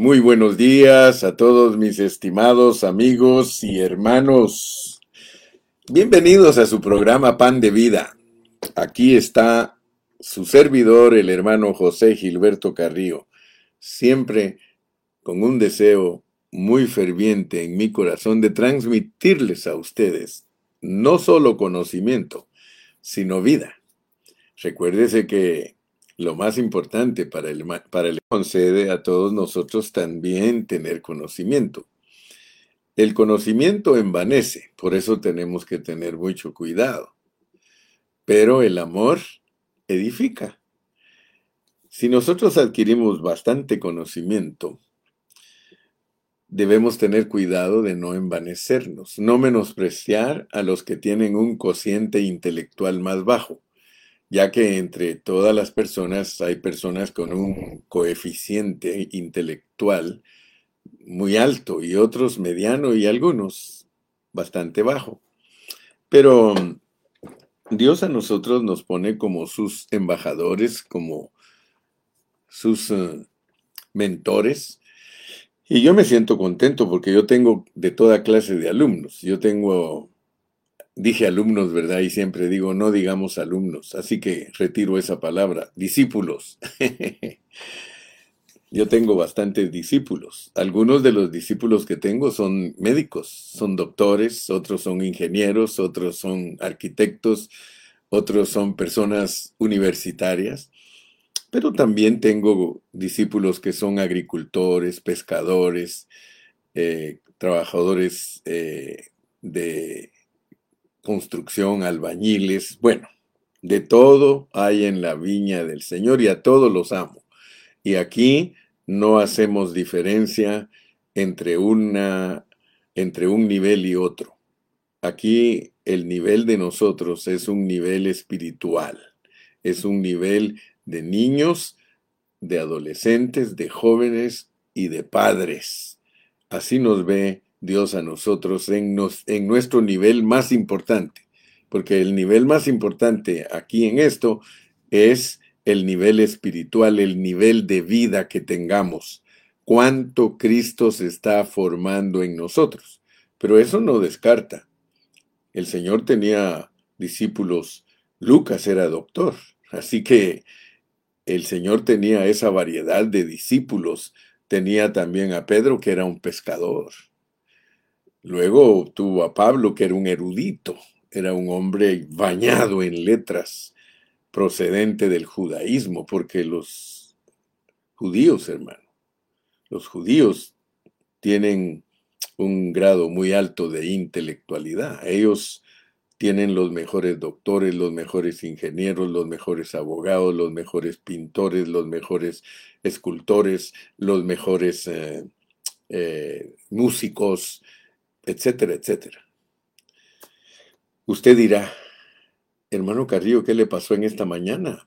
Muy buenos días a todos mis estimados amigos y hermanos. Bienvenidos a su programa Pan de Vida. Aquí está su servidor, el hermano José Gilberto Carrillo, siempre con un deseo muy ferviente en mi corazón de transmitirles a ustedes no solo conocimiento, sino vida. Recuérdese que lo más importante para el, para concede a todos nosotros también tener conocimiento. El conocimiento envanece, por eso tenemos que tener mucho cuidado. Pero el amor edifica. Si nosotros adquirimos bastante conocimiento, debemos tener cuidado de no envanecernos, no menospreciar a los que tienen un cociente intelectual más bajo ya que entre todas las personas hay personas con un coeficiente intelectual muy alto y otros mediano y algunos bastante bajo. Pero Dios a nosotros nos pone como sus embajadores, como sus eh, mentores. Y yo me siento contento porque yo tengo de toda clase de alumnos. Yo tengo dije alumnos, ¿verdad? Y siempre digo, no digamos alumnos, así que retiro esa palabra, discípulos. Yo tengo bastantes discípulos. Algunos de los discípulos que tengo son médicos, son doctores, otros son ingenieros, otros son arquitectos, otros son personas universitarias. Pero también tengo discípulos que son agricultores, pescadores, eh, trabajadores eh, de construcción, albañiles, bueno, de todo hay en la viña del Señor y a todos los amo. Y aquí no hacemos diferencia entre una entre un nivel y otro. Aquí el nivel de nosotros es un nivel espiritual, es un nivel de niños, de adolescentes, de jóvenes y de padres. Así nos ve Dios a nosotros en, nuestro nivel más importante, porque el nivel más importante aquí en esto es el nivel espiritual, el nivel de vida que tengamos, cuánto Cristo se está formando en nosotros. Pero eso no descarta. El Señor tenía discípulos, Lucas era doctor, así que el Señor tenía esa variedad de discípulos. Tenía también a Pedro, que era un pescador. Luego tuvo a Pablo, que era un erudito, era un hombre bañado en letras, procedente del judaísmo, porque los judíos, hermano, los judíos tienen un grado muy alto de intelectualidad. Ellos tienen los mejores doctores, los mejores ingenieros, los mejores abogados, los mejores pintores, los mejores escultores, los mejores eh, eh, músicos, etcétera, etcétera. Usted dirá, hermano Carrillo, ¿qué le pasó en esta mañana?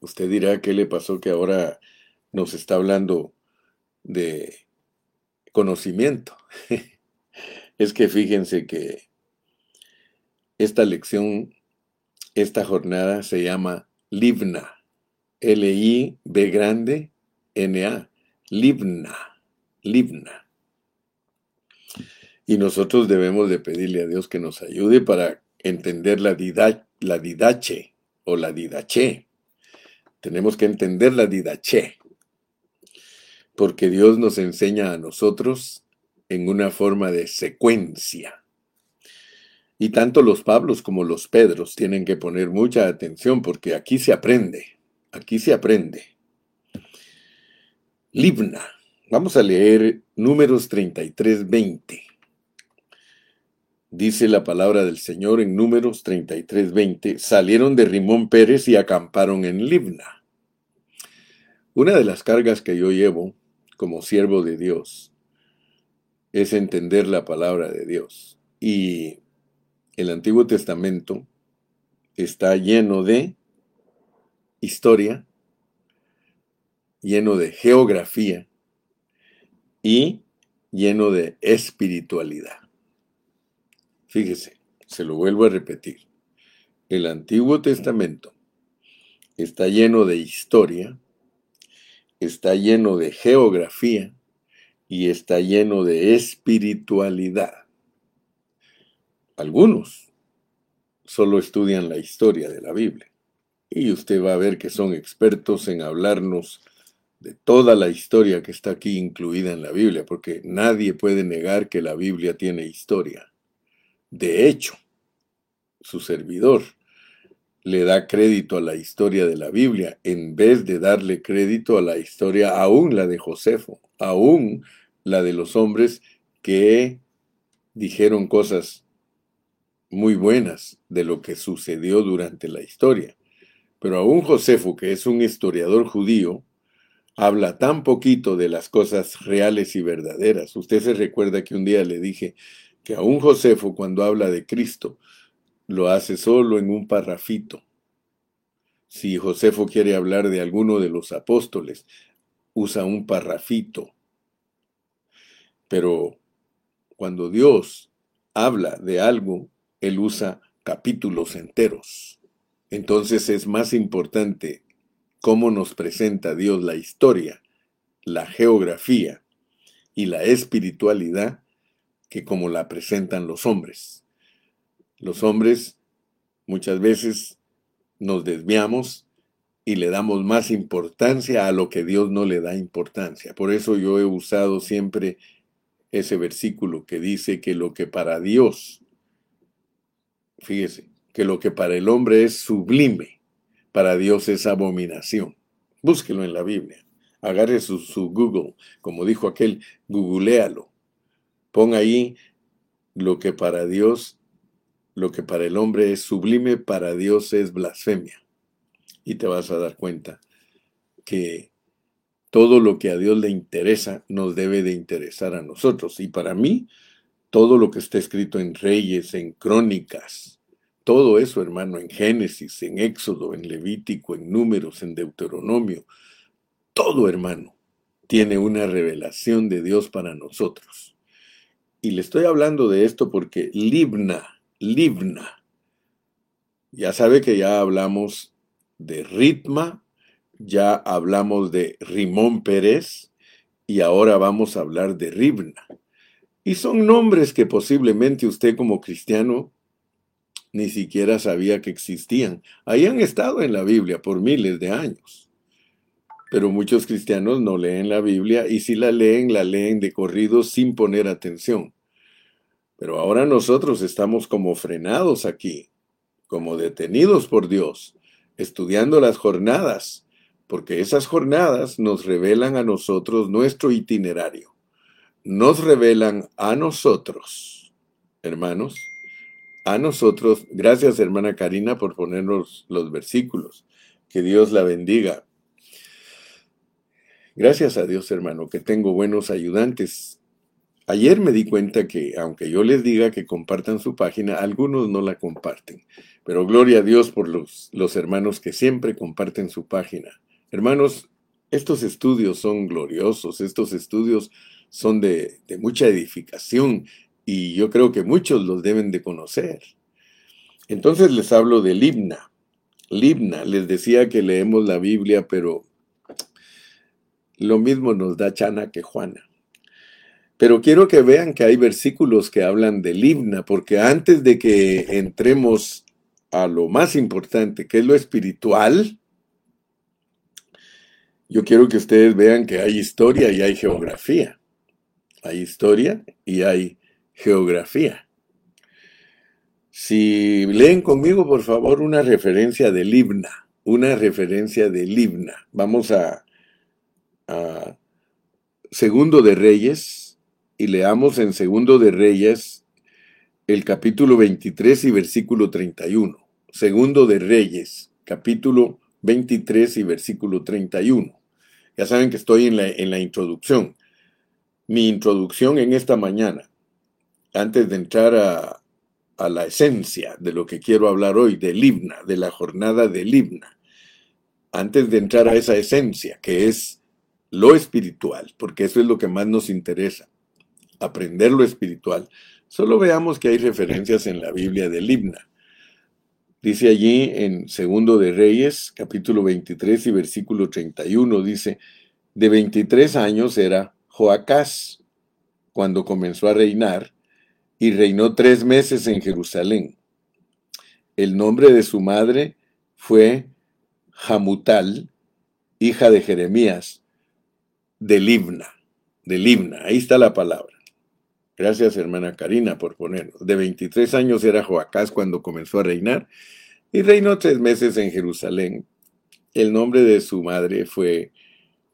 Usted dirá, ¿qué le pasó que ahora nos está hablando de conocimiento? es que fíjense que esta lección, esta jornada se llama Livna. L-I-B grande N-A. Livna. Livna. Y nosotros debemos de pedirle a Dios que nos ayude para entender la, la didache o la didache. Tenemos que entender la didache. Porque Dios nos enseña a nosotros en una forma de secuencia. Y tanto los Pablos como los Pedros tienen que poner mucha atención porque aquí se aprende, aquí se aprende. Libna. Vamos a leer números 33, 20. Dice la palabra del Señor en números 33:20, salieron de Rimón Pérez y acamparon en Libna. Una de las cargas que yo llevo como siervo de Dios es entender la palabra de Dios. Y el Antiguo Testamento está lleno de historia, lleno de geografía y lleno de espiritualidad. Fíjese, se lo vuelvo a repetir. El Antiguo Testamento está lleno de historia, está lleno de geografía y está lleno de espiritualidad. Algunos solo estudian la historia de la Biblia y usted va a ver que son expertos en hablarnos de toda la historia que está aquí incluida en la Biblia, porque nadie puede negar que la Biblia tiene historia. De hecho, su servidor le da crédito a la historia de la Biblia en vez de darle crédito a la historia, aún la de Josefo, aún la de los hombres que dijeron cosas muy buenas de lo que sucedió durante la historia. Pero aún Josefo, que es un historiador judío, habla tan poquito de las cosas reales y verdaderas. Usted se recuerda que un día le dije que aún Josefo cuando habla de Cristo lo hace solo en un parrafito. Si Josefo quiere hablar de alguno de los apóstoles, usa un parrafito. Pero cuando Dios habla de algo, Él usa capítulos enteros. Entonces es más importante cómo nos presenta Dios la historia, la geografía y la espiritualidad que como la presentan los hombres. Los hombres muchas veces nos desviamos y le damos más importancia a lo que Dios no le da importancia. Por eso yo he usado siempre ese versículo que dice que lo que para Dios, fíjese, que lo que para el hombre es sublime, para Dios es abominación. Búsquelo en la Biblia. Agarre su, Google, como dijo aquel, googlealo. Pon ahí lo que para Dios, lo que para el hombre es sublime, para Dios es blasfemia. Y te vas a dar cuenta que todo lo que a Dios le interesa nos debe de interesar a nosotros. Y para mí, todo lo que está escrito en Reyes, en Crónicas, todo eso, hermano, en Génesis, en Éxodo, en Levítico, en Números, en Deuteronomio, todo, hermano, tiene una revelación de Dios para nosotros. Y le estoy hablando de esto porque Libna, Libna, ya sabe que ya hablamos de Ritma, ya hablamos de Rimón Pérez y ahora vamos a hablar de Ribna. Y son nombres que posiblemente usted como cristiano ni siquiera sabía que existían. Ahí han estado en la Biblia por miles de años. Pero muchos cristianos no leen la Biblia y si la leen, la leen de corrido sin poner atención. Pero ahora nosotros estamos como frenados aquí, como detenidos por Dios, estudiando las jornadas, porque esas jornadas nos revelan a nosotros nuestro itinerario. Nos revelan a nosotros, hermanos, a nosotros. Gracias, hermana Karina, por ponernos los versículos. Que Dios la bendiga. Gracias a Dios, hermano, que tengo buenos ayudantes. Ayer me di cuenta que, aunque yo les diga que compartan su página, algunos no la comparten. Pero gloria a Dios por los, los hermanos que siempre comparten su página. Hermanos, estos estudios son gloriosos, estos estudios son de, de mucha edificación y yo creo que muchos los deben de conocer. Entonces les hablo de Libna. Libna, les decía que leemos la Biblia, pero lo mismo nos da Chana que Juana. Pero quiero que vean que hay versículos que hablan de Libna, porque antes de que entremos a lo más importante, que es lo espiritual, yo quiero que ustedes vean que hay historia y hay geografía. Hay historia y hay geografía. Si leen conmigo, por favor, una referencia de Libna, una referencia de Libna. Vamos a, Segundo de Reyes y leamos en Segundo de Reyes el capítulo 23 y versículo 31. Segundo de Reyes, capítulo 23 y versículo 31. Ya saben que estoy en la, en la introducción. Mi introducción en esta mañana antes de entrar a, la esencia de lo que quiero hablar hoy, del himna, de la jornada del himna, antes de entrar a esa esencia que es lo espiritual, porque eso es lo que más nos interesa, aprender lo espiritual, solo veamos que hay referencias en la Biblia del himna. Dice allí en Segundo de Reyes, capítulo 23 y versículo 31, dice, de 23 años era Joacás cuando comenzó a reinar y reinó tres meses en Jerusalén. El nombre de su madre fue Jamutal, hija de Jeremías, de Libna, de Libna, ahí está la palabra. Gracias, hermana Karina, por ponernos. De 23 años era Joacás cuando comenzó a reinar y reinó tres meses en Jerusalén. El nombre de su madre fue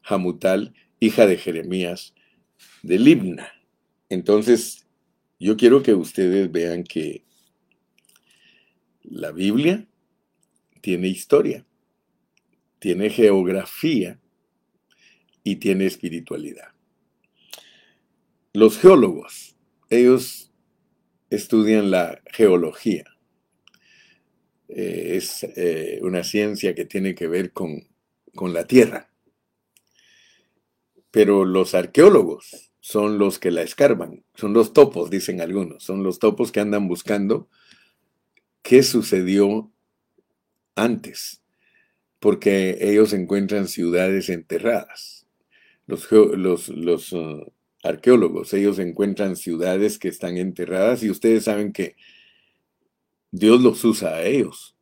Jamutal, hija de Jeremías, de Libna. Entonces, yo quiero que ustedes vean que la Biblia tiene historia, tiene geografía y tiene espiritualidad. Los geólogos, ellos estudian la geología. Eh, es eh, una ciencia que tiene que ver con, con la tierra. Pero los arqueólogos son los que la escarban, son los topos, dicen algunos, son los topos que andan buscando qué sucedió antes, porque ellos encuentran ciudades enterradas. Los, los, uh, arqueólogos, ellos encuentran ciudades que están enterradas y ustedes saben que Dios los usa a ellos,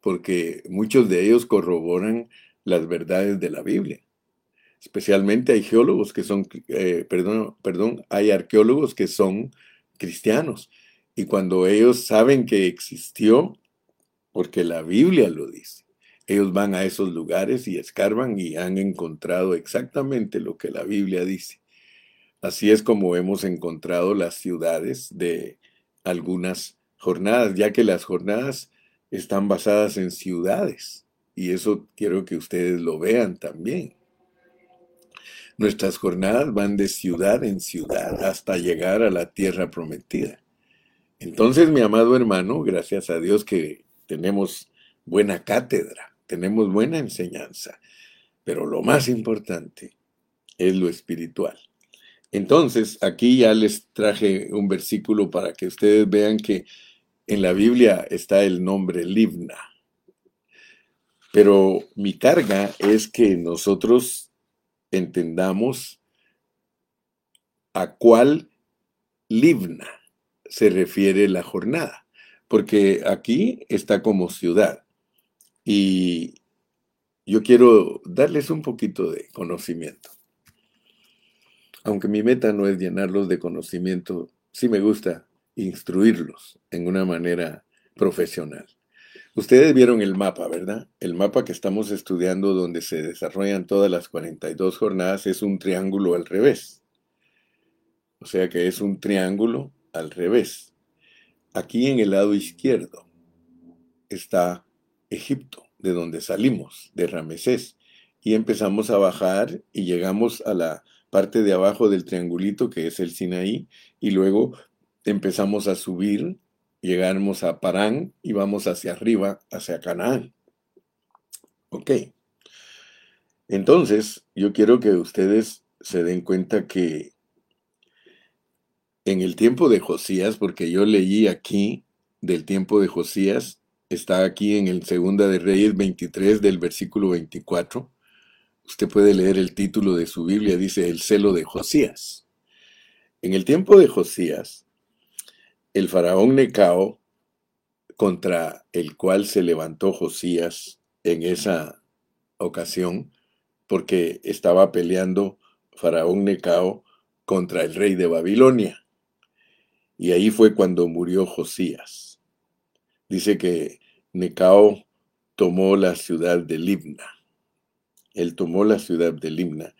porque muchos de ellos corroboran las verdades de la Biblia. Especialmente hay geólogos que son, eh, perdón, perdón, hay arqueólogos que son cristianos. Y cuando ellos saben que existió, porque la Biblia lo dice, ellos van a esos lugares y escarban y han encontrado exactamente lo que la Biblia dice. Así es como hemos encontrado las ciudades de algunas jornadas, ya que las jornadas están basadas en ciudades. Y eso quiero que ustedes lo vean también. Nuestras jornadas van de ciudad en ciudad hasta llegar a la tierra prometida. Entonces, mi amado hermano, gracias a Dios que tenemos buena cátedra, tenemos buena enseñanza, pero lo más importante es lo espiritual. Entonces, aquí ya les traje un versículo para que ustedes vean que en la Biblia está el nombre Libna. Pero mi carga es que nosotros entendamos a cuál Libna se refiere la jornada, porque aquí está como ciudad. Y yo quiero darles un poquito de conocimiento aunque mi meta no es llenarlos de conocimiento, sí me gusta instruirlos en una manera profesional. Ustedes vieron el mapa, ¿verdad? El mapa que estamos estudiando donde se desarrollan todas las 42 jornadas es un triángulo al revés. O sea que es un triángulo al revés. Aquí en el lado izquierdo está Egipto, de donde salimos, de Ramesés, y empezamos a bajar y llegamos a la parte de abajo del triangulito que es el Sinaí y luego empezamos a subir, llegamos a Parán y vamos hacia arriba, hacia Canaán. Ok. Entonces, yo quiero que ustedes se den cuenta que en el tiempo de Josías, porque yo leí aquí del tiempo de Josías, está aquí en el Segunda de Reyes 23 del versículo 24, Usted puede leer el título de su Biblia, dice El celo de Josías. En el tiempo de Josías, el faraón Necao, contra el cual se levantó Josías en esa ocasión, porque estaba peleando faraón Necao contra el rey de Babilonia. Y ahí fue cuando murió Josías. Dice que Necao tomó la ciudad de Libna. Él tomó la ciudad de Limna.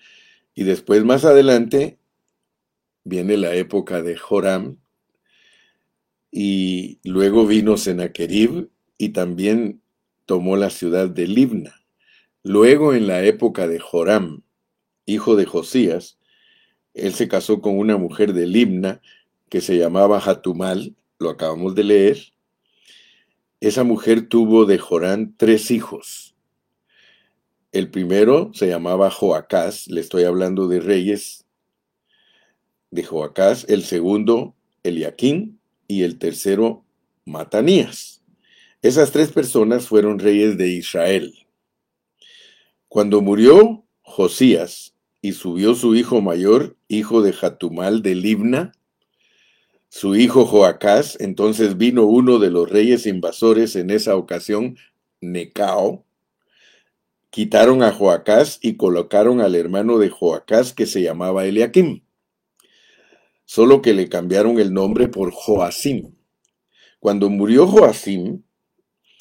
Y después, más adelante, viene la época de Joram. Y luego vino Sennacherib y también tomó la ciudad de Libna. Luego, en la época de Joram, hijo de Josías, él se casó con una mujer de Libna que se llamaba Hatumal, lo acabamos de leer. Esa mujer tuvo de Jorán tres hijos. El primero se llamaba Joacás, le estoy hablando de reyes de Joacás, el segundo Eliaquín y el tercero Matanías. Esas tres personas fueron reyes de Israel. Cuando murió Josías, y subió su hijo mayor, hijo de Jatumal de Libna, su hijo Joacás, entonces vino uno de los reyes invasores en esa ocasión, Necao, quitaron a Joacás y colocaron al hermano de Joacás que se llamaba Eliakim, solo que le cambiaron el nombre por Joacim. Cuando murió Joacim,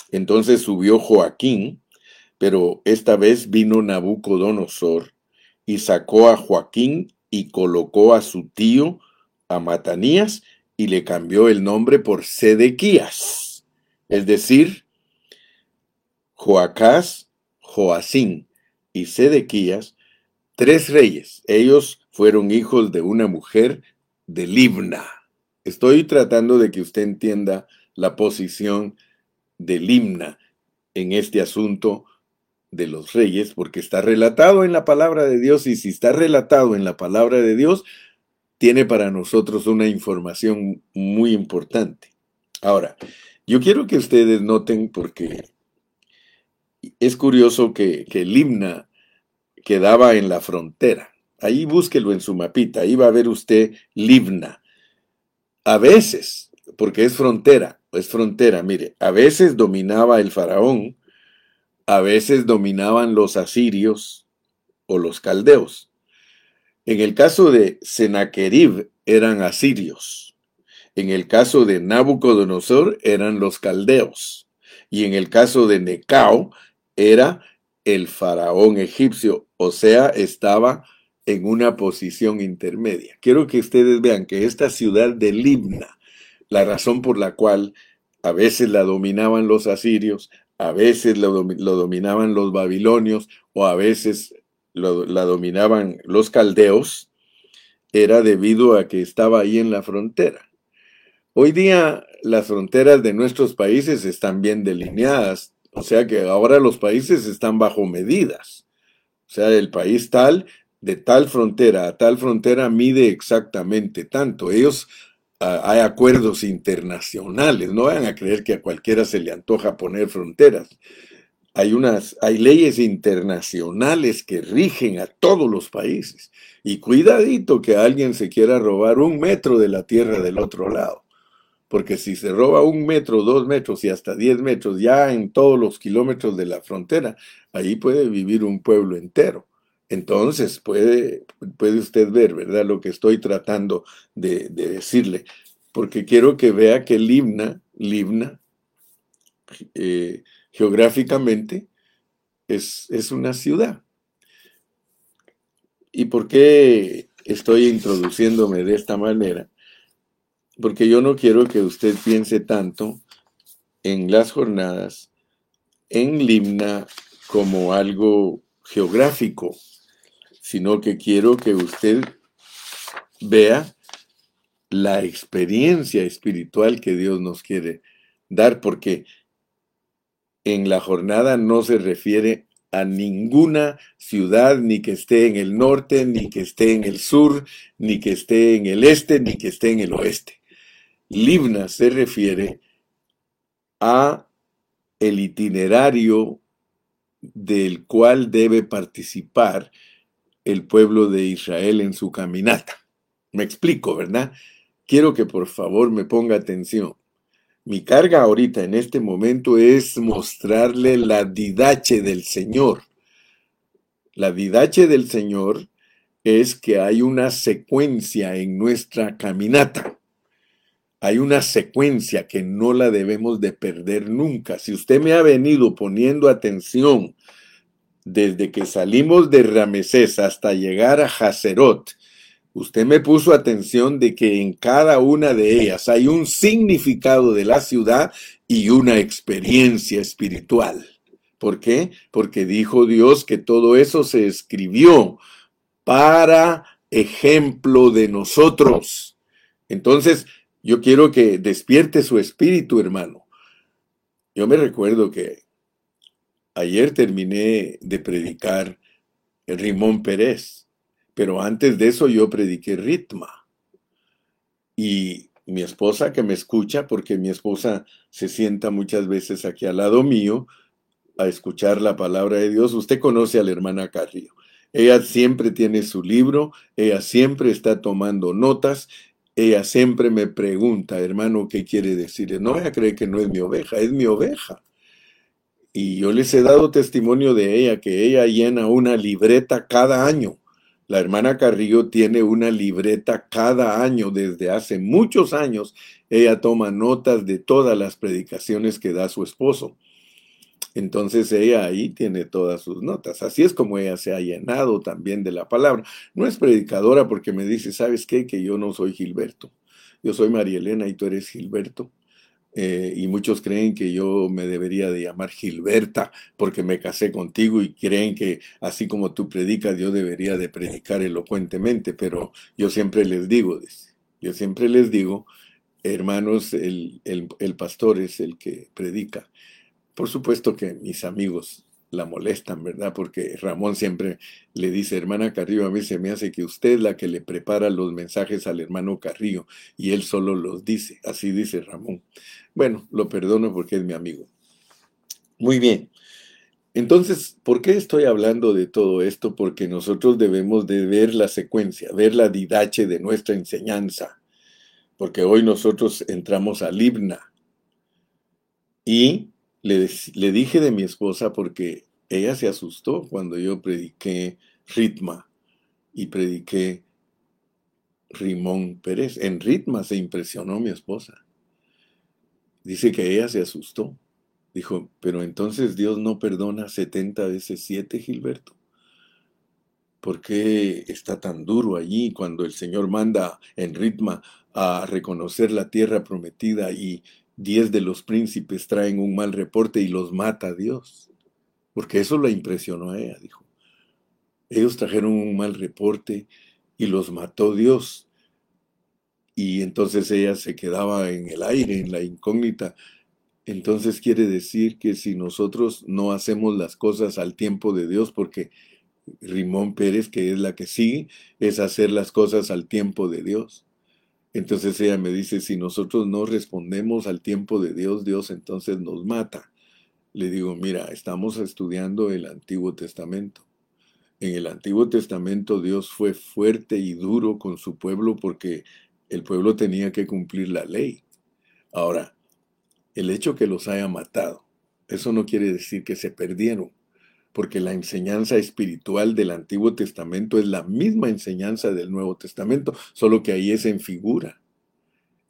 entonces subió Joaquín, pero esta vez vino Nabucodonosor y sacó a Joaquín y colocó a su tío, a Matanías, y le cambió el nombre por Sedequías, es decir, Joacás, Joacín y Sedequías, tres reyes. Ellos fueron hijos de una mujer de Libna. Estoy tratando de que usted entienda la posición de Limna en este asunto de los reyes, porque está relatado en la palabra de Dios y si está relatado en la palabra de Dios, tiene para nosotros una información muy importante. Ahora, yo quiero que ustedes noten porque es curioso que, que Limna quedaba en la frontera. Ahí búsquelo en su mapita, ahí va a ver usted Libna. A veces, porque es frontera, es frontera, mire, a veces dominaba el faraón, a veces dominaban los asirios o los caldeos. En el caso de Sennacherib eran asirios. En el caso de Nabucodonosor eran los caldeos. Y en el caso de Necao era el faraón egipcio, o sea, estaba en una posición intermedia. Quiero que ustedes vean que esta ciudad de Libna, la razón por la cual a veces la dominaban los asirios, a veces lo, dominaban los babilonios o a veces la dominaban los caldeos, era debido a que estaba ahí en la frontera. Hoy día las fronteras de nuestros países están bien delineadas, o sea que ahora los países están bajo medidas. O sea, el país tal, de tal frontera a tal frontera mide exactamente tanto. Ellos hay acuerdos internacionales, no vayan a creer que a cualquiera se le antoja poner fronteras. Hay, unas, hay leyes internacionales que rigen a todos los países. Y cuidadito que alguien se quiera robar un metro de la tierra del otro lado. Porque si se roba un metro, dos metros y hasta diez metros, ya en todos los kilómetros de la frontera, ahí puede vivir un pueblo entero. Entonces puede, puede usted ver, ¿verdad? Lo que estoy tratando de, decirle, porque quiero que vea que Libna, Libna, eh, geográficamente, es, es una ciudad. ¿Y por qué estoy introduciéndome de esta manera? Porque yo no quiero que usted piense tanto en las jornadas, en Limna, como algo geográfico, sino que quiero que usted vea la experiencia espiritual que Dios nos quiere dar, porque en la jornada no se refiere a ninguna ciudad, ni que esté en el norte, ni que esté en el sur, ni que esté en el este, ni que esté en el oeste. Libna se refiere a el itinerario del cual debe participar el pueblo de Israel en su caminata. Me explico, ¿verdad? Quiero que por favor me ponga atención. Mi carga ahorita en este momento es mostrarle la didache del Señor. La didache del Señor es que hay una secuencia en nuestra caminata. Hay una secuencia que no la debemos de perder nunca. Si usted me ha venido poniendo atención desde que salimos de Ramesés hasta llegar a Hazerot, usted me puso atención de que en cada una de ellas hay un significado de la ciudad y una experiencia espiritual. ¿Por qué? Porque dijo Dios que todo eso se escribió para ejemplo de nosotros. Entonces, yo quiero que despierte su espíritu, hermano. Yo me recuerdo que Ayer terminé de predicar Rimón Pérez, pero antes de eso yo prediqué Ritma. Y mi esposa que me escucha, porque mi esposa se sienta muchas veces aquí al lado mío a escuchar la palabra de Dios, usted conoce a la hermana Carrillo. Ella siempre tiene su libro, ella siempre está tomando notas, ella siempre me pregunta, hermano, ¿qué quiere decir? No, ella cree que no es mi oveja, es mi oveja. Y yo les he dado testimonio de ella, que ella llena una libreta cada año. La hermana Carrillo tiene una libreta cada año desde hace muchos años. Ella toma notas de todas las predicaciones que da su esposo. Entonces ella ahí tiene todas sus notas. Así es como ella se ha llenado también de la palabra. No es predicadora porque me dice, ¿sabes qué? Que yo no soy Gilberto. Yo soy María Elena y tú eres Gilberto. Eh, y muchos creen que yo me debería de llamar Gilberta porque me casé contigo y creen que así como tú predicas yo debería de predicar elocuentemente, pero yo siempre les digo, yo siempre les digo, hermanos, el, el pastor es el que predica. Por supuesto que mis amigos la molestan, ¿verdad? Porque Ramón siempre le dice, hermana Carrillo, a mí se me hace que usted es la que le prepara los mensajes al hermano Carrillo y él solo los dice. Así dice Ramón. Bueno, lo perdono porque es mi amigo. Muy bien. Entonces, ¿por qué estoy hablando de todo esto? Porque nosotros debemos de ver la secuencia, ver la didache de nuestra enseñanza. Porque hoy nosotros entramos al himna y le, dije de mi esposa porque ella se asustó cuando yo prediqué ritma y prediqué Rimón Pérez. En ritma se impresionó mi esposa. Dice que ella se asustó. Dijo, pero entonces Dios no perdona 70 veces 7, Gilberto. ¿Por qué está tan duro allí cuando el Señor manda en ritma a reconocer la tierra prometida y diez de los príncipes traen un mal reporte y los mata Dios. Porque eso la impresionó a ella, dijo. Ellos trajeron un mal reporte y los mató Dios. Y entonces ella se quedaba en el aire, en la incógnita. Entonces quiere decir que si nosotros no hacemos las cosas al tiempo de Dios, porque Rimón Pérez, que es la que sigue, es hacer las cosas al tiempo de Dios. Entonces ella me dice, si nosotros no respondemos al tiempo de Dios, Dios entonces nos mata. Le digo, mira, estamos estudiando el Antiguo Testamento. En el Antiguo Testamento Dios fue fuerte y duro con su pueblo porque el pueblo tenía que cumplir la ley. Ahora, el hecho que los haya matado, eso no quiere decir que se perdieron porque la enseñanza espiritual del Antiguo Testamento es la misma enseñanza del Nuevo Testamento, solo que ahí es en figura.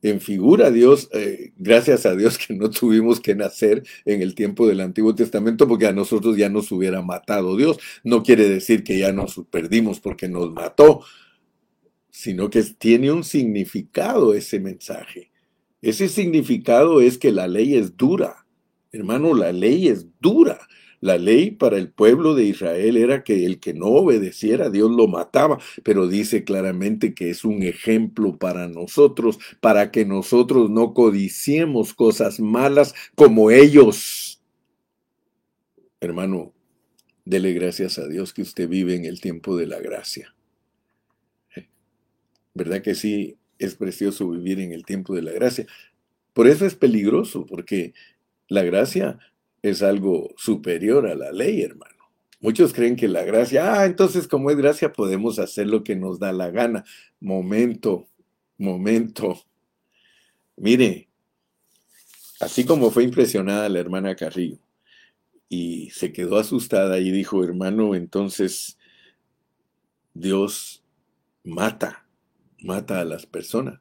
En figura Dios, eh, gracias a Dios que no tuvimos que nacer en el tiempo del Antiguo Testamento porque a nosotros ya nos hubiera matado Dios. No quiere decir que ya nos perdimos porque nos mató, sino que tiene un significado ese mensaje. Ese significado es que la ley es dura. Hermano, la ley es dura. La ley para el pueblo de Israel era que el que no obedeciera, Dios lo mataba, pero dice claramente que es un ejemplo para nosotros, para que nosotros no codiciemos cosas malas como ellos. Hermano, dele gracias a Dios que usted vive en el tiempo de la gracia. ¿Verdad que sí? Es precioso vivir en el tiempo de la gracia. Por eso es peligroso, porque la gracia es algo superior a la ley, hermano. Muchos creen que la gracia, ah, entonces como es gracia podemos hacer lo que nos da la gana. Momento, momento. Mire, así como fue impresionada la hermana Carrillo y se quedó asustada y dijo, hermano, entonces Dios mata, mata a las personas.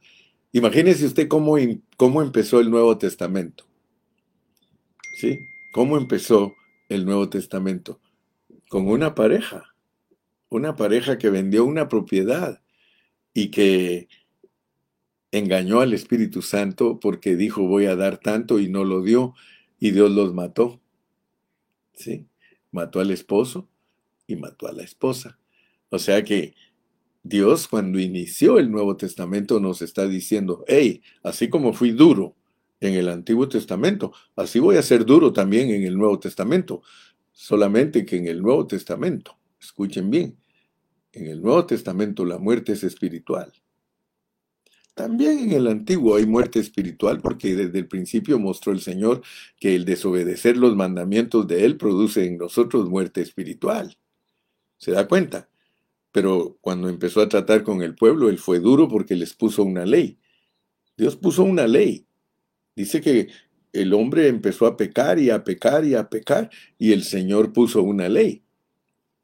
Imagínese usted cómo, cómo empezó el Nuevo Testamento. ¿Sí? ¿Cómo empezó el Nuevo Testamento? Con una pareja, una pareja que vendió una propiedad y que engañó al Espíritu Santo porque dijo voy a dar tanto y no lo dio y Dios los mató. ¿Sí? Mató al esposo y mató a la esposa. O sea que Dios cuando inició el Nuevo Testamento nos está diciendo, hey, así como fui duro en el Antiguo Testamento. Así voy a ser duro también en el Nuevo Testamento. Solamente que en el Nuevo Testamento, escuchen bien, en el Nuevo Testamento la muerte es espiritual. También en el Antiguo hay muerte espiritual porque desde el principio mostró el Señor que el desobedecer los mandamientos de Él produce en nosotros muerte espiritual. ¿Se da cuenta? Pero cuando empezó a tratar con el pueblo, él fue duro porque les puso una ley. Dios puso una ley. Dice que el hombre empezó a pecar y a pecar y a pecar y el Señor puso una ley.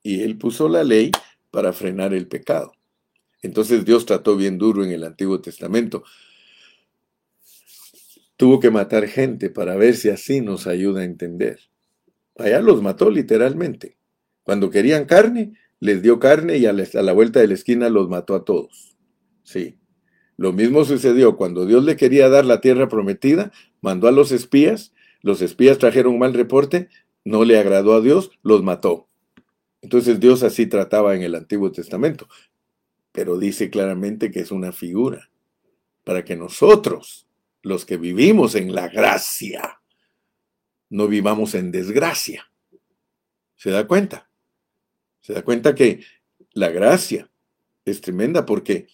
Y él puso la ley para frenar el pecado. Entonces Dios trató bien duro en el Antiguo Testamento. Tuvo que matar gente para ver si así nos ayuda a entender. Allá los mató literalmente. Cuando querían carne, les dio carne y a la, vuelta de la esquina los mató a todos. Sí. Lo mismo sucedió cuando Dios le quería dar la tierra prometida, mandó a los espías, los espías trajeron mal reporte, no le agradó a Dios, los mató. Entonces Dios así trataba en el Antiguo Testamento, pero dice claramente que es una figura para que nosotros, los que vivimos en la gracia, no vivamos en desgracia. ¿Se da cuenta? Se da cuenta que la gracia es tremenda porque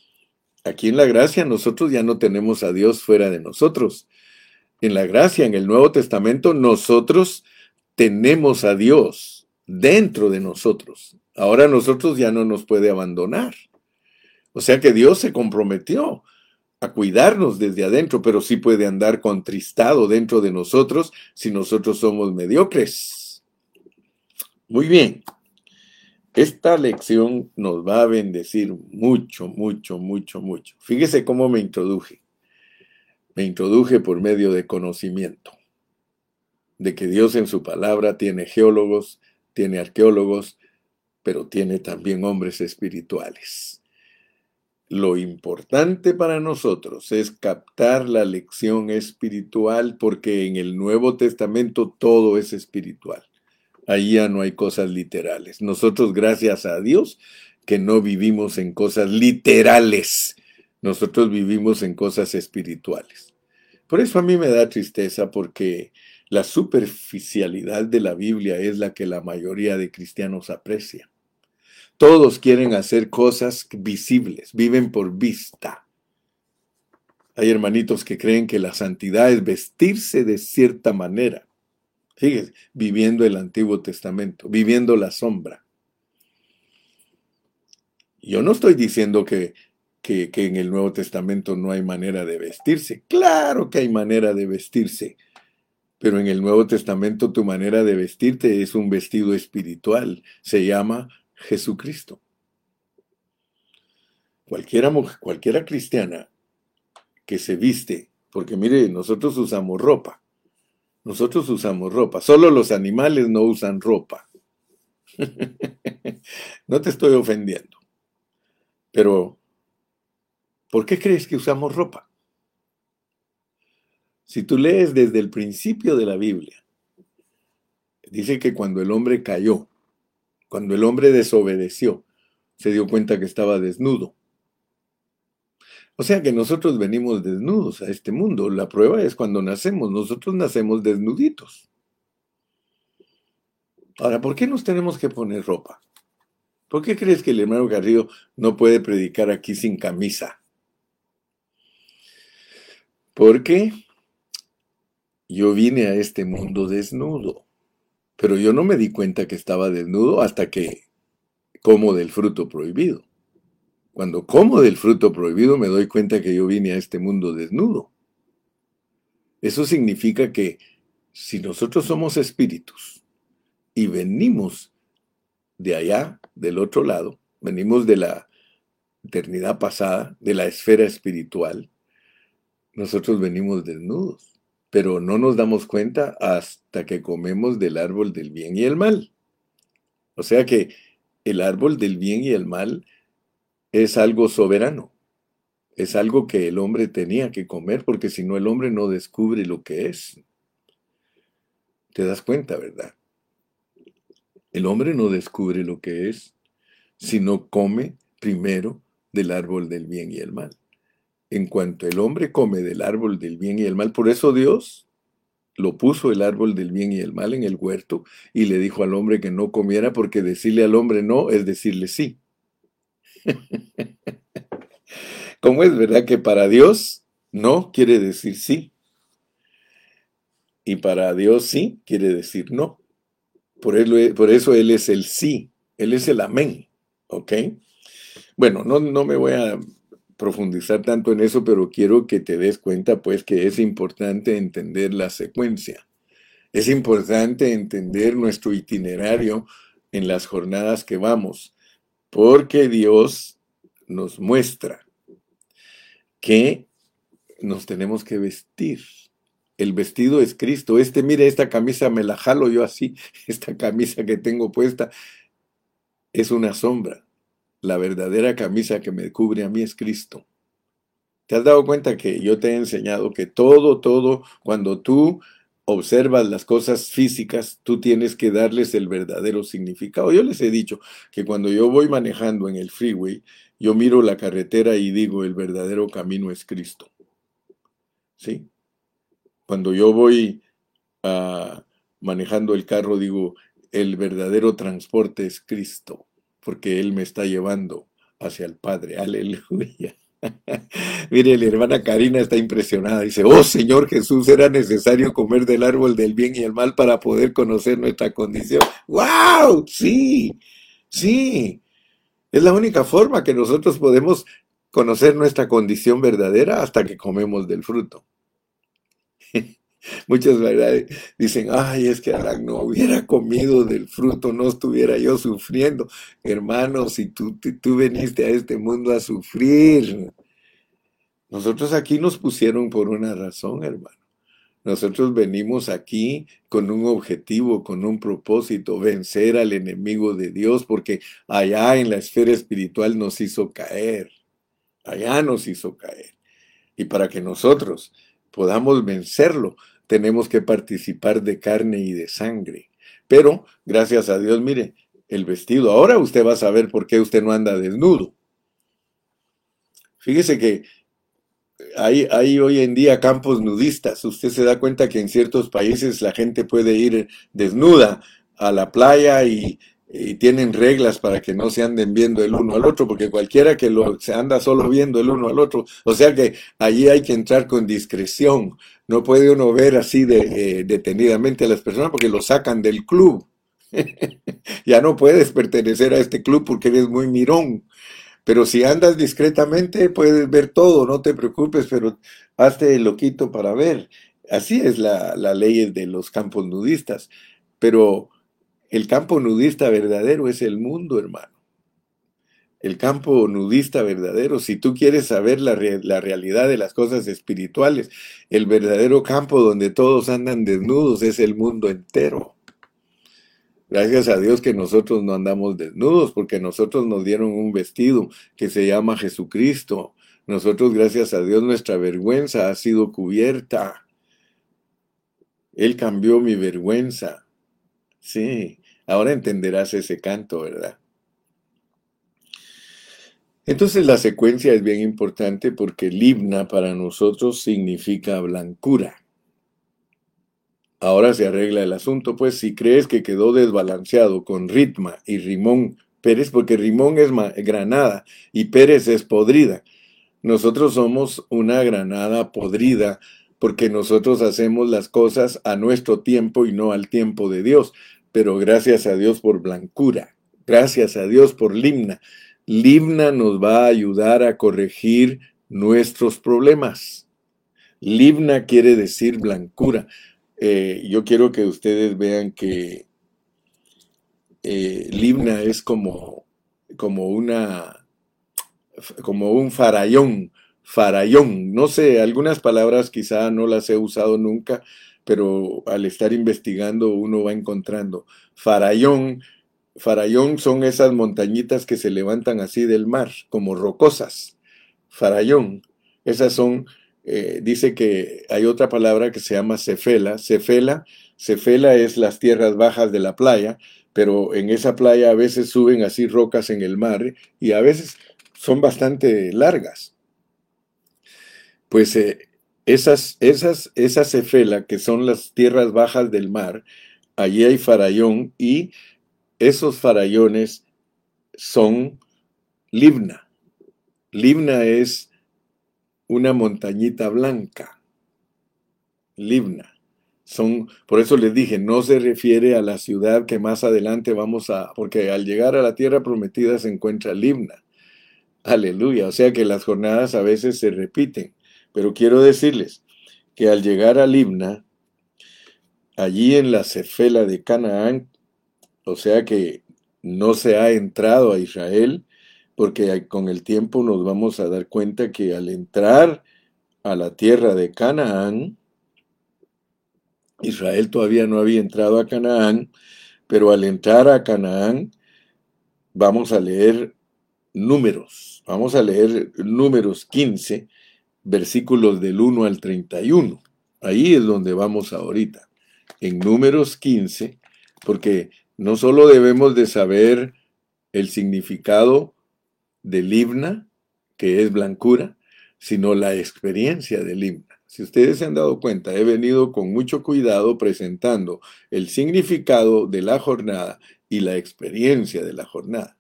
aquí en la gracia nosotros ya no tenemos a Dios fuera de nosotros. En la gracia, en el Nuevo Testamento, nosotros tenemos a Dios dentro de nosotros. Ahora nosotros ya no nos puede abandonar. O sea que Dios se comprometió a cuidarnos desde adentro, pero sí puede andar contristado dentro de nosotros si nosotros somos mediocres. Muy bien. Esta lección nos va a bendecir mucho, mucho, mucho, mucho. Fíjese cómo me introduje. Me introduje por medio de conocimiento, de que Dios en su palabra tiene geólogos, tiene arqueólogos, pero tiene también hombres espirituales. Lo importante para nosotros es captar la lección espiritual porque en el Nuevo Testamento todo es espiritual. Ahí ya no hay cosas literales. Nosotros, gracias a Dios, que no vivimos en cosas literales. Nosotros vivimos en cosas espirituales. Por eso a mí me da tristeza porque la superficialidad de la Biblia es la que la mayoría de cristianos aprecia. Todos quieren hacer cosas visibles, viven por vista. Hay hermanitos que creen que la santidad es vestirse de cierta manera. Fíjese, viviendo el Antiguo Testamento, viviendo la sombra. Yo no estoy diciendo que, que, que, en el Nuevo Testamento no hay manera de vestirse. Claro que hay manera de vestirse. Pero en el Nuevo Testamento tu manera de vestirte es un vestido espiritual. Se llama Jesucristo. Cualquiera, cualquiera cristiana que se viste, porque mire, nosotros usamos ropa. Nosotros usamos ropa, solo los animales no usan ropa. no te estoy ofendiendo. Pero, ¿por qué crees que usamos ropa? Si tú lees desde el principio de la Biblia, dice que cuando el hombre cayó, cuando el hombre desobedeció, se dio cuenta que estaba desnudo. O sea que nosotros venimos desnudos a este mundo. La prueba es cuando nacemos. Nosotros nacemos desnuditos. Ahora, ¿por qué nos tenemos que poner ropa? ¿Por qué crees que el hermano Garrido no puede predicar aquí sin camisa? Porque yo vine a este mundo desnudo, pero yo no me di cuenta que estaba desnudo hasta que como del fruto prohibido. Cuando como del fruto prohibido me doy cuenta que yo vine a este mundo desnudo. Eso significa que si nosotros somos espíritus y venimos de allá, del otro lado, venimos de la eternidad pasada, de la esfera espiritual, nosotros venimos desnudos, pero no nos damos cuenta hasta que comemos del árbol del bien y el mal. O sea que el árbol del bien y el mal es algo soberano. Es algo que el hombre tenía que comer porque si no el hombre no descubre lo que es. Te das cuenta, ¿verdad? El hombre no descubre lo que es si no come primero del árbol del bien y el mal. En cuanto el hombre come del árbol del bien y el mal, por eso Dios lo puso el árbol del bien y el mal en el huerto y le dijo al hombre que no comiera porque decirle al hombre no es decirle sí. ¿Cómo es verdad que para Dios no quiere decir sí? Y para Dios sí quiere decir no. Por, por eso Él es el sí Él es el amén. ¿Ok? Bueno, no, no me voy a profundizar tanto en eso, pero quiero que te des cuenta, pues, que es importante entender la secuencia. Es importante entender nuestro itinerario en las jornadas que vamos, porque Dios nos muestra que nos tenemos que vestir. El vestido es Cristo. Este, mire, esta camisa me la jalo yo así. Esta camisa que tengo puesta es una sombra. La verdadera camisa que me cubre a mí es Cristo. ¿Te has dado cuenta que yo te he enseñado que todo, todo, cuando tú observas las cosas físicas, tú tienes que darles el verdadero significado? Yo les he dicho que cuando yo voy manejando en el freeway, yo miro la carretera y digo, el verdadero camino es Cristo. ¿Sí? Cuando yo voy ah, manejando el carro, digo, el verdadero transporte es Cristo, porque Él me está llevando hacia el Padre. Aleluya. Mire, la hermana Karina está impresionada. Dice, oh Señor Jesús, era necesario comer del árbol del bien y el mal para poder conocer nuestra condición. ¡Wow! Sí, sí. Es la única forma que nosotros podemos conocer nuestra condición verdadera hasta que comemos del fruto. Muchas verdades dicen, ay, es que Adán no hubiera comido del fruto, no estuviera yo sufriendo. Hermano, si tú, tú veniste a este mundo a sufrir, nosotros aquí nos pusieron por una razón, hermano. Nosotros venimos aquí con un objetivo, con un propósito, vencer al enemigo de Dios, porque allá en la esfera espiritual nos hizo caer. Allá nos hizo caer. Y para que nosotros podamos vencerlo, tenemos que participar de carne y de sangre. Pero, gracias a Dios, mire, el vestido. Ahora usted va a saber por qué usted no anda desnudo. Fíjese que hay, hoy en día campos nudistas. Usted se da cuenta que en ciertos países la gente puede ir desnuda a la playa y, y tienen reglas para que no se anden viendo el uno al otro, porque cualquiera que lo, se anda solo viendo el uno al otro, o sea que allí hay que entrar con discreción, no puede uno ver así eh, detenidamente a las personas porque lo sacan del club. ya no puedes pertenecer a este club porque eres muy mirón. Pero si andas discretamente puedes ver todo, no te preocupes, pero hazte el loquito para ver. Así es la, la ley de los campos nudistas. Pero el campo nudista verdadero es el mundo, hermano. El campo nudista verdadero, si tú quieres saber la, realidad de las cosas espirituales, el verdadero campo donde todos andan desnudos es el mundo entero. Gracias a Dios que nosotros no andamos desnudos, porque nosotros nos dieron un vestido que se llama Jesucristo. Nosotros, gracias a Dios, nuestra vergüenza ha sido cubierta. Él cambió mi vergüenza. Sí, Ahora entenderás ese canto, ¿verdad? Entonces la secuencia es bien importante porque libna para nosotros significa blancura. Ahora se arregla el asunto, pues si crees que quedó desbalanceado con Ritma y Rimón Pérez, porque Rimón es granada y Pérez es podrida. Nosotros somos una granada podrida porque nosotros hacemos las cosas a nuestro tiempo y no al tiempo de Dios pero gracias a Dios por blancura, gracias a Dios por limna. Limna nos va a ayudar a corregir nuestros problemas. Limna quiere decir blancura. Eh, yo quiero que ustedes vean que eh, Limna es como, como una, como un farayón, farayón. No sé, algunas palabras quizá no las he usado nunca, pero al estar investigando uno va encontrando. Farallón, Farallón son esas montañitas que se levantan así del mar, como rocosas. Farallón, esas son, eh, dice que hay otra palabra que se llama cefela. Cefela, cefela es las tierras bajas de la playa, pero en esa playa a veces suben así rocas en el mar y a veces son bastante largas. Pues eh, esas, esas, esa cefela, que son las tierras bajas del mar, allí hay farallón y esos farallones son Libna. Libna es una montañita blanca. Libna. Son, por eso les dije, no se refiere a la ciudad que más adelante vamos a, porque al llegar a la tierra prometida se encuentra Libna. Aleluya, o sea que las jornadas a veces se repiten, pero quiero decirles que al llegar a Libna, allí en la cefela de Canaán, o sea que no se ha entrado a Israel, porque con el tiempo nos vamos a dar cuenta que al entrar a la tierra de Canaán, Israel todavía no había entrado a Canaán, pero al entrar a Canaán vamos a leer números, vamos a leer números 15, versículos del 1 al 31. Ahí es donde vamos ahorita, en números 15, porque no solo debemos de saber el significado del himna, que es blancura, sino la experiencia del himna. Si ustedes se han dado cuenta, he venido con mucho cuidado presentando el significado de la jornada y la experiencia de la jornada.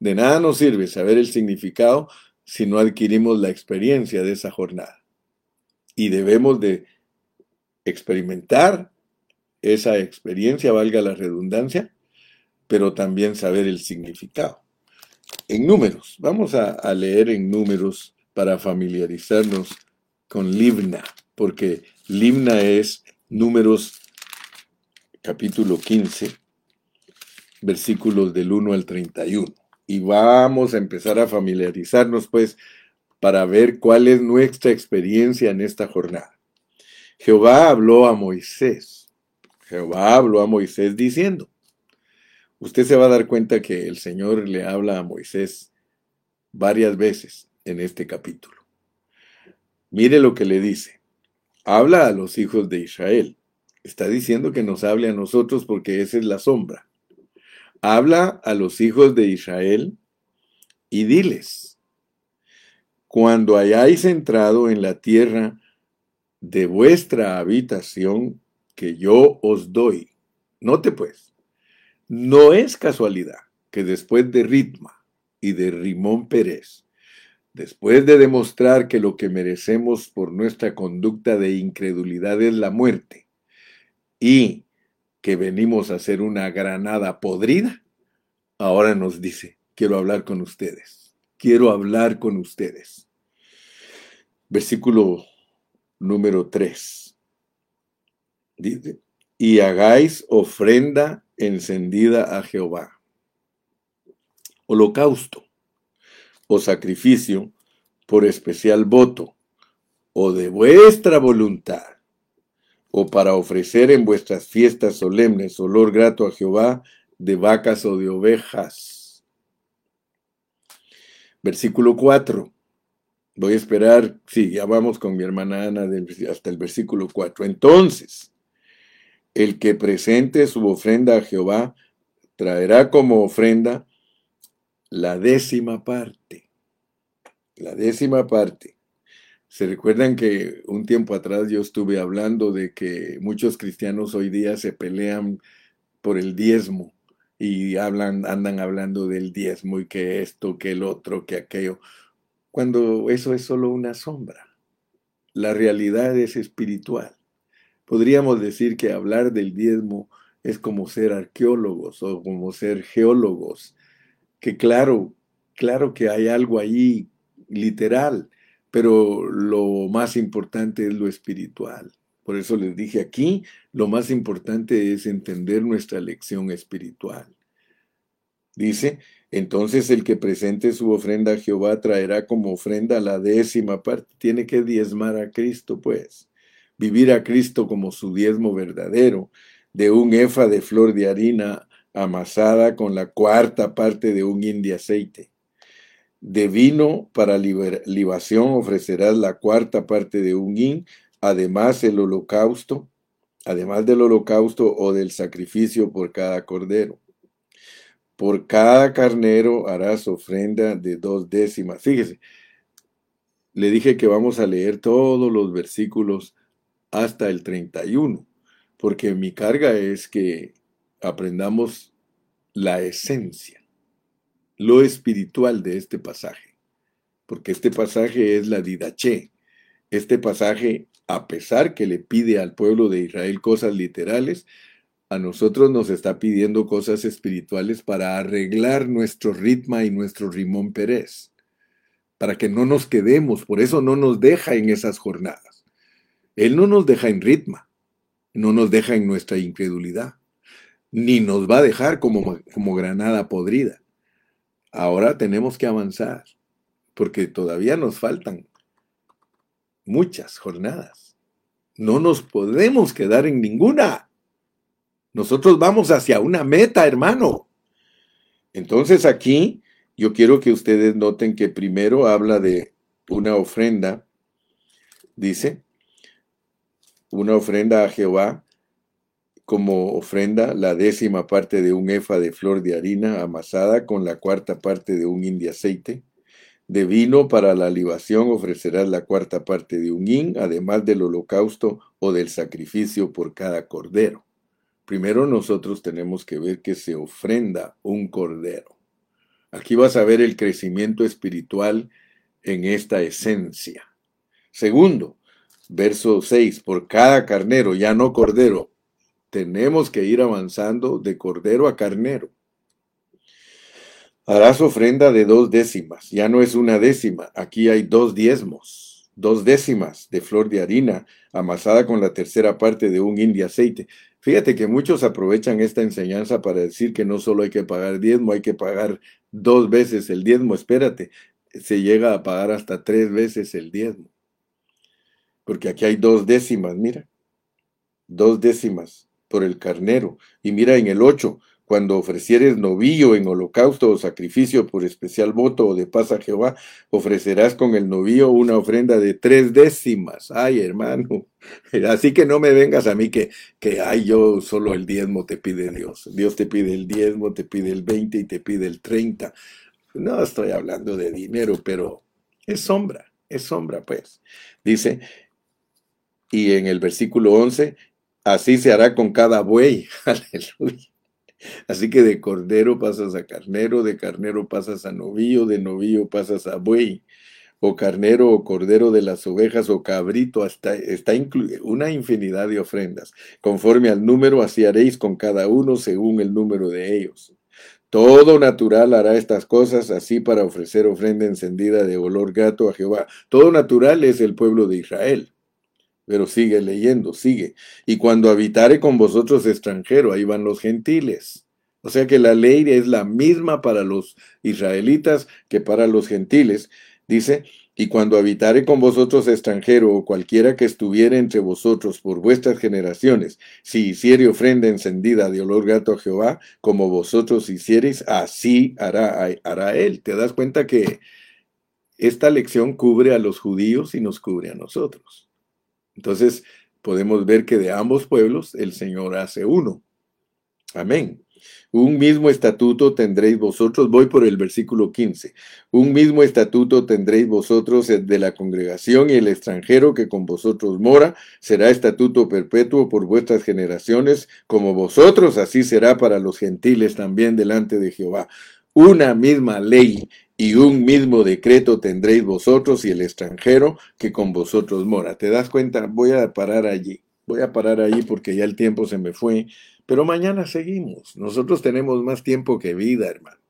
De nada nos sirve saber el significado si no adquirimos la experiencia de esa jornada. Y debemos de experimentar esa experiencia, valga la redundancia, pero también saber el significado. En números, vamos a, leer en números para familiarizarnos con Libna, porque Libna es números capítulo 15, versículos del 1 al 31. Y vamos a empezar a familiarizarnos pues para ver cuál es nuestra experiencia en esta jornada. Jehová habló a Moisés. Jehová habló a Moisés diciendo, usted se va a dar cuenta que el Señor le habla a Moisés varias veces en este capítulo. Mire lo que le dice. Habla a los hijos de Israel. Está diciendo que nos hable a nosotros porque esa es la sombra. Habla a los hijos de Israel y diles, cuando hayáis entrado en la tierra de vuestra habitación que yo os doy. Note pues, no es casualidad que después de Ritma y de Rimón Pérez, después de demostrar que lo que merecemos por nuestra conducta de incredulidad es la muerte y que venimos a ser una granada podrida, ahora nos dice, quiero hablar con ustedes, quiero hablar con ustedes. Versículo número 3. Dice, y hagáis ofrenda encendida a Jehová. Holocausto o sacrificio por especial voto o de vuestra voluntad o para ofrecer en vuestras fiestas solemnes olor grato a Jehová de vacas o de ovejas. Versículo 4. Voy a esperar, sí, ya vamos con mi hermana Ana hasta el versículo 4. Entonces, el que presente su ofrenda a Jehová traerá como ofrenda la décima parte. La décima parte. Se recuerdan que un tiempo atrás yo estuve hablando de que muchos cristianos hoy día se pelean por el diezmo y hablan, andan hablando del diezmo y que esto, que el otro, que aquello, cuando eso es solo una sombra. La realidad es espiritual. Podríamos decir que hablar del diezmo es como ser arqueólogos o como ser geólogos, que claro, claro que hay algo allí literal, pero lo más importante es lo espiritual. Por eso les dije aquí, lo más importante es entender nuestra lección espiritual. Dice, entonces el que presente su ofrenda a Jehová traerá como ofrenda la décima parte. Tiene que diezmar a Cristo, pues vivir a Cristo como su diezmo verdadero, de un efa de flor de harina amasada con la cuarta parte de un hin de aceite. De vino para libación ofrecerás la cuarta parte de un hin, además el holocausto, además del holocausto o del sacrificio por cada cordero. Por cada carnero harás ofrenda de dos décimas. Fíjese, le dije que vamos a leer todos los versículos hasta el 31, porque mi carga es que aprendamos la esencia, lo espiritual de este pasaje, porque este pasaje es la didache, este pasaje a pesar que le pide al pueblo de Israel cosas literales, a nosotros nos está pidiendo cosas espirituales para arreglar nuestro ritmo y nuestro rimón Pérez, para que no nos quedemos, por eso no nos deja en esas jornadas. Él no nos deja en ritmo, no nos deja en nuestra incredulidad, ni nos va a dejar como, como granada podrida. Ahora tenemos que avanzar, porque todavía nos faltan muchas jornadas. No nos podemos quedar en ninguna. Nosotros vamos hacia una meta, hermano. Entonces aquí yo quiero que ustedes noten que primero habla de una ofrenda, dice, una ofrenda a Jehová como ofrenda la décima parte de un efa de flor de harina amasada con la cuarta parte de un hin de aceite. De vino para la libación ofrecerás la cuarta parte de un hin, además del holocausto o del sacrificio por cada cordero. Primero nosotros tenemos que ver que se ofrenda un cordero. Aquí vas a ver el crecimiento espiritual en esta esencia. Segundo, verso 6, por cada carnero, ya no cordero, tenemos que ir avanzando de cordero a carnero. Harás ofrenda de dos décimas, ya no es una décima, aquí hay dos diezmos, dos décimas de flor de harina amasada con la tercera parte de un hin aceite. Fíjate que muchos aprovechan esta enseñanza para decir que no solo hay que pagar diezmo, hay que pagar dos veces el diezmo. Espérate, se llega a pagar hasta tres veces el diezmo. Porque aquí hay dos décimas, mira. Dos décimas por el carnero. Y mira en el ocho, cuando ofrecieres novillo en holocausto o sacrificio por especial voto o de paz a Jehová, ofrecerás con el novillo una ofrenda de tres décimas. Ay, hermano. Así que no me vengas a mí que, que, ay, yo solo el diezmo te pide Dios. Dios te pide el diezmo, te pide el veinte y te pide el treinta. No estoy hablando de dinero, pero es sombra, es sombra, pues. Dice, y en el versículo 11, así se hará con cada buey. Aleluya. Así que de cordero pasas a carnero, de carnero pasas a novillo, de novillo pasas a buey, o carnero o cordero de las ovejas o cabrito, hasta está una infinidad de ofrendas. Conforme al número, así haréis con cada uno según el número de ellos. Todo natural hará estas cosas así para ofrecer ofrenda encendida de olor gato a Jehová. Todo natural es el pueblo de Israel. Pero sigue leyendo, sigue. Y cuando habitare con vosotros extranjero, ahí van los gentiles. O sea que la ley es la misma para los israelitas que para los gentiles. Dice, y cuando habitare con vosotros extranjero o cualquiera que estuviere entre vosotros por vuestras generaciones, si hiciere ofrenda encendida de olor gato a Jehová, como vosotros hiciereis, así hará, hará él. ¿Te das cuenta que esta lección cubre a los judíos y nos cubre a nosotros? Entonces, podemos ver que de ambos pueblos el Señor hace uno. Amén. Un mismo estatuto tendréis vosotros, voy por el versículo 15, un mismo estatuto tendréis vosotros de la congregación y el extranjero que con vosotros mora, será estatuto perpetuo por vuestras generaciones, como vosotros, así será para los gentiles también delante de Jehová. Una misma ley y un mismo decreto tendréis vosotros y el extranjero que con vosotros mora. ¿Te das cuenta? Voy a parar allí. Voy a parar allí porque ya el tiempo se me fue. Pero mañana seguimos. Nosotros tenemos más tiempo que vida, hermano.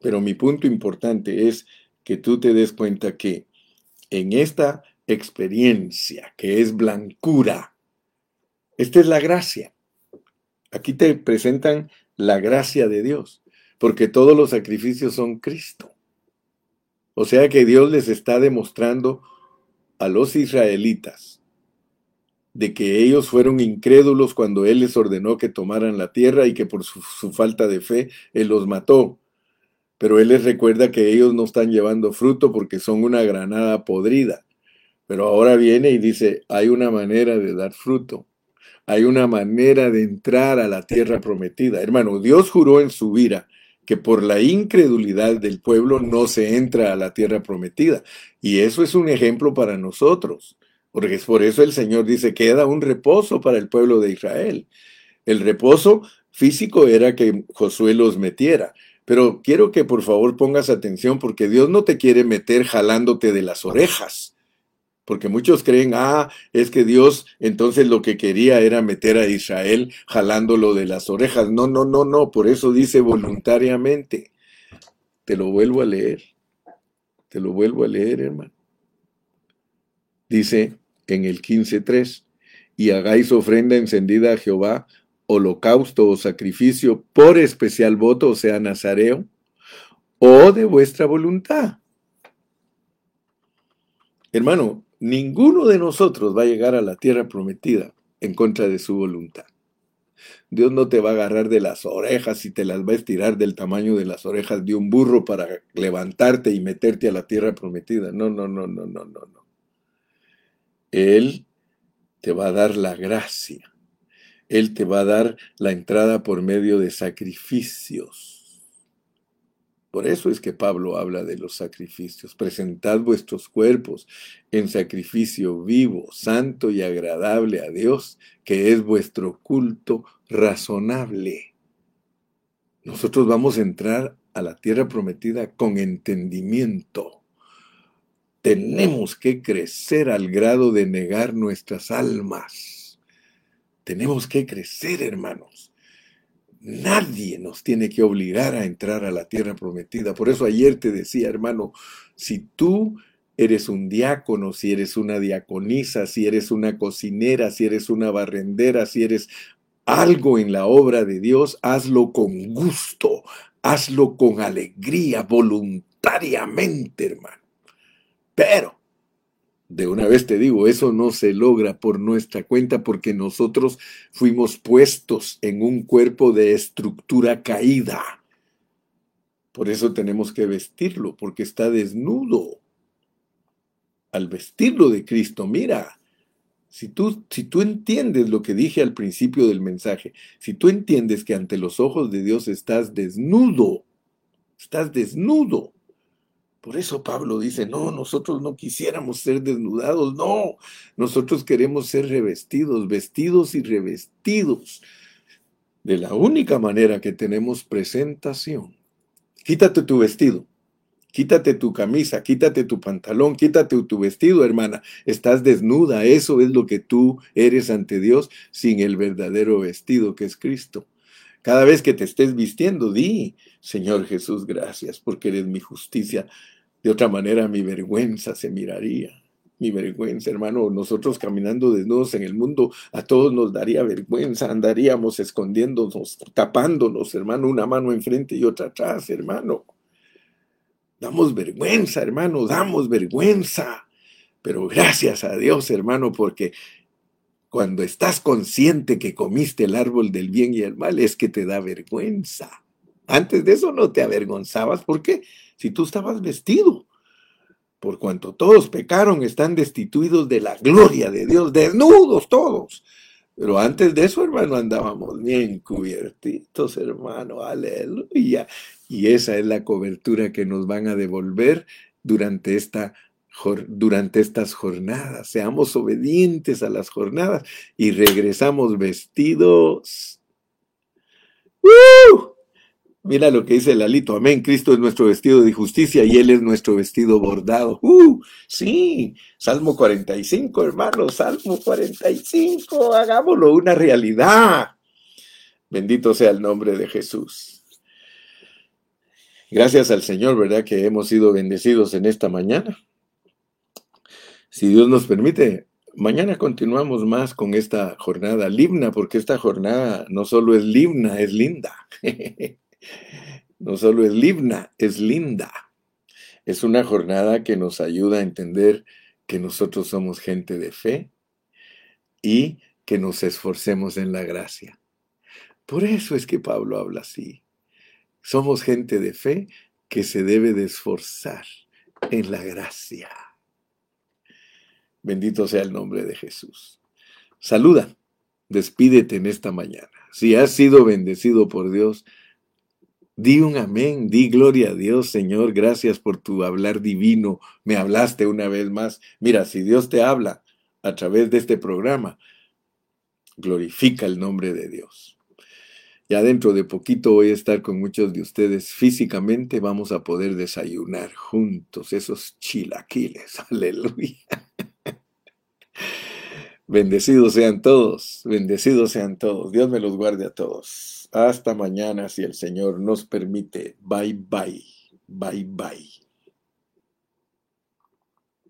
Pero mi punto importante es que tú te des cuenta que en esta experiencia que es blancura, esta es la gracia. Aquí te presentan la gracia de Dios, porque todos los sacrificios son Cristo. O sea que Dios les está demostrando a los israelitas de que ellos fueron incrédulos cuando Él les ordenó que tomaran la tierra y que por su, falta de fe Él los mató. Pero Él les recuerda que ellos no están llevando fruto porque son una granada podrida. Pero ahora viene y dice, hay una manera de dar fruto. Hay una manera de entrar a la tierra prometida. Hermano, Dios juró en su vida que por la incredulidad del pueblo no se entra a la tierra prometida. Y eso es un ejemplo para nosotros, porque es por eso el Señor dice, queda un reposo para el pueblo de Israel. El reposo físico era que Josué los metiera. Pero quiero que por favor pongas atención porque Dios no te quiere meter jalándote de las orejas Porque muchos creen, ah, es que Dios entonces lo que quería era meter a Israel jalándolo de las orejas. No, no, no, no, por eso dice voluntariamente. Te lo vuelvo a leer. Te lo vuelvo a leer, hermano. Dice en el 15.3, y hagáis ofrenda encendida a Jehová, holocausto o sacrificio por especial voto, o sea, nazareo, o de vuestra voluntad. Hermano, ninguno de nosotros va a llegar a la tierra prometida en contra de su voluntad. Dios no te va a agarrar de las orejas y te las va a estirar del tamaño de las orejas de un burro para levantarte y meterte a la tierra prometida. No, no, no, no, no, no, no. Él te va a dar la gracia. Él te va a dar la entrada por medio de sacrificios por eso es que Pablo habla de los sacrificios. Presentad vuestros cuerpos en sacrificio vivo, santo y agradable a Dios, que es vuestro culto razonable. Nosotros vamos a entrar a la tierra prometida con entendimiento. Tenemos que crecer al grado de negar nuestras almas. Tenemos que crecer, hermanos. Nadie nos tiene que obligar a entrar a la tierra prometida. Por eso ayer te decía, hermano, si tú eres un diácono, si eres una diaconisa, si eres una cocinera, si eres una barrendera, si eres algo en la obra de Dios, hazlo con gusto, hazlo con alegría, voluntariamente, hermano. Pero de una vez te digo, eso no se logra por nuestra cuenta porque nosotros fuimos puestos en un cuerpo de estructura caída. Por eso tenemos que vestirlo, porque está desnudo. Al vestirlo de Cristo, mira, si tú, si tú entiendes lo que dije al principio del mensaje, si tú entiendes que ante los ojos de Dios estás desnudo, estás desnudo, por eso Pablo dice, no, nosotros no quisiéramos ser desnudados, no, nosotros queremos ser revestidos, vestidos y revestidos de la única manera que tenemos presentación. Quítate tu vestido, quítate tu camisa, quítate tu pantalón, quítate tu vestido, hermana. Estás desnuda, eso es lo que tú eres ante Dios sin el verdadero vestido que es Cristo. Cada vez que te estés vistiendo, di, Señor Jesús, gracias porque eres mi justicia. De otra manera, mi vergüenza se miraría. Mi vergüenza, hermano, nosotros caminando desnudos en el mundo, a todos nos daría vergüenza, andaríamos escondiéndonos, tapándonos, hermano, una mano enfrente y otra atrás, hermano. Damos vergüenza, hermano, damos vergüenza. Pero gracias a Dios, hermano, porque cuando estás consciente que comiste el árbol del bien y el mal, es que te da vergüenza. Antes de eso no te avergonzabas. ¿Por qué? Si tú estabas vestido. Por cuanto todos pecaron, están destituidos de la gloria de Dios, desnudos todos. Pero antes de eso, hermano, andábamos bien cubiertitos, hermano, aleluya. Y esa es la cobertura que nos van a devolver durante esta durante estas jornadas. Seamos obedientes a las jornadas y regresamos vestidos. Mira lo que dice el alito. Amén. Cristo es nuestro vestido de justicia y Él es nuestro vestido bordado. ¡Uh! Sí. Salmo 45, hermano. Salmo 45. Hagámoslo una realidad. Bendito sea el nombre de Jesús. Gracias al Señor, ¿verdad? Que hemos sido bendecidos en esta mañana. Si Dios nos permite, mañana continuamos más con esta jornada limna, porque esta jornada no solo es limna, es linda. no solo es limna, es linda. Es una jornada que nos ayuda a entender que nosotros somos gente de fe y que nos esforcemos en la gracia. Por eso es que Pablo habla así. Somos gente de fe que se debe de esforzar en la gracia. Bendito sea el nombre de Jesús. Saluda, despídete en esta mañana. Si has sido bendecido por Dios, di un amén, di gloria a Dios, Señor, gracias por tu hablar divino. Me hablaste una vez más. Mira, si Dios te habla a través de este programa, glorifica el nombre de Dios. Ya dentro de poquito voy a estar con muchos de ustedes físicamente. Vamos a poder desayunar juntos esos chilaquiles. Aleluya. Bendecidos sean todos, bendecidos sean todos. Dios me los guarde a todos. Hasta mañana si el Señor nos permite. Bye bye, bye bye.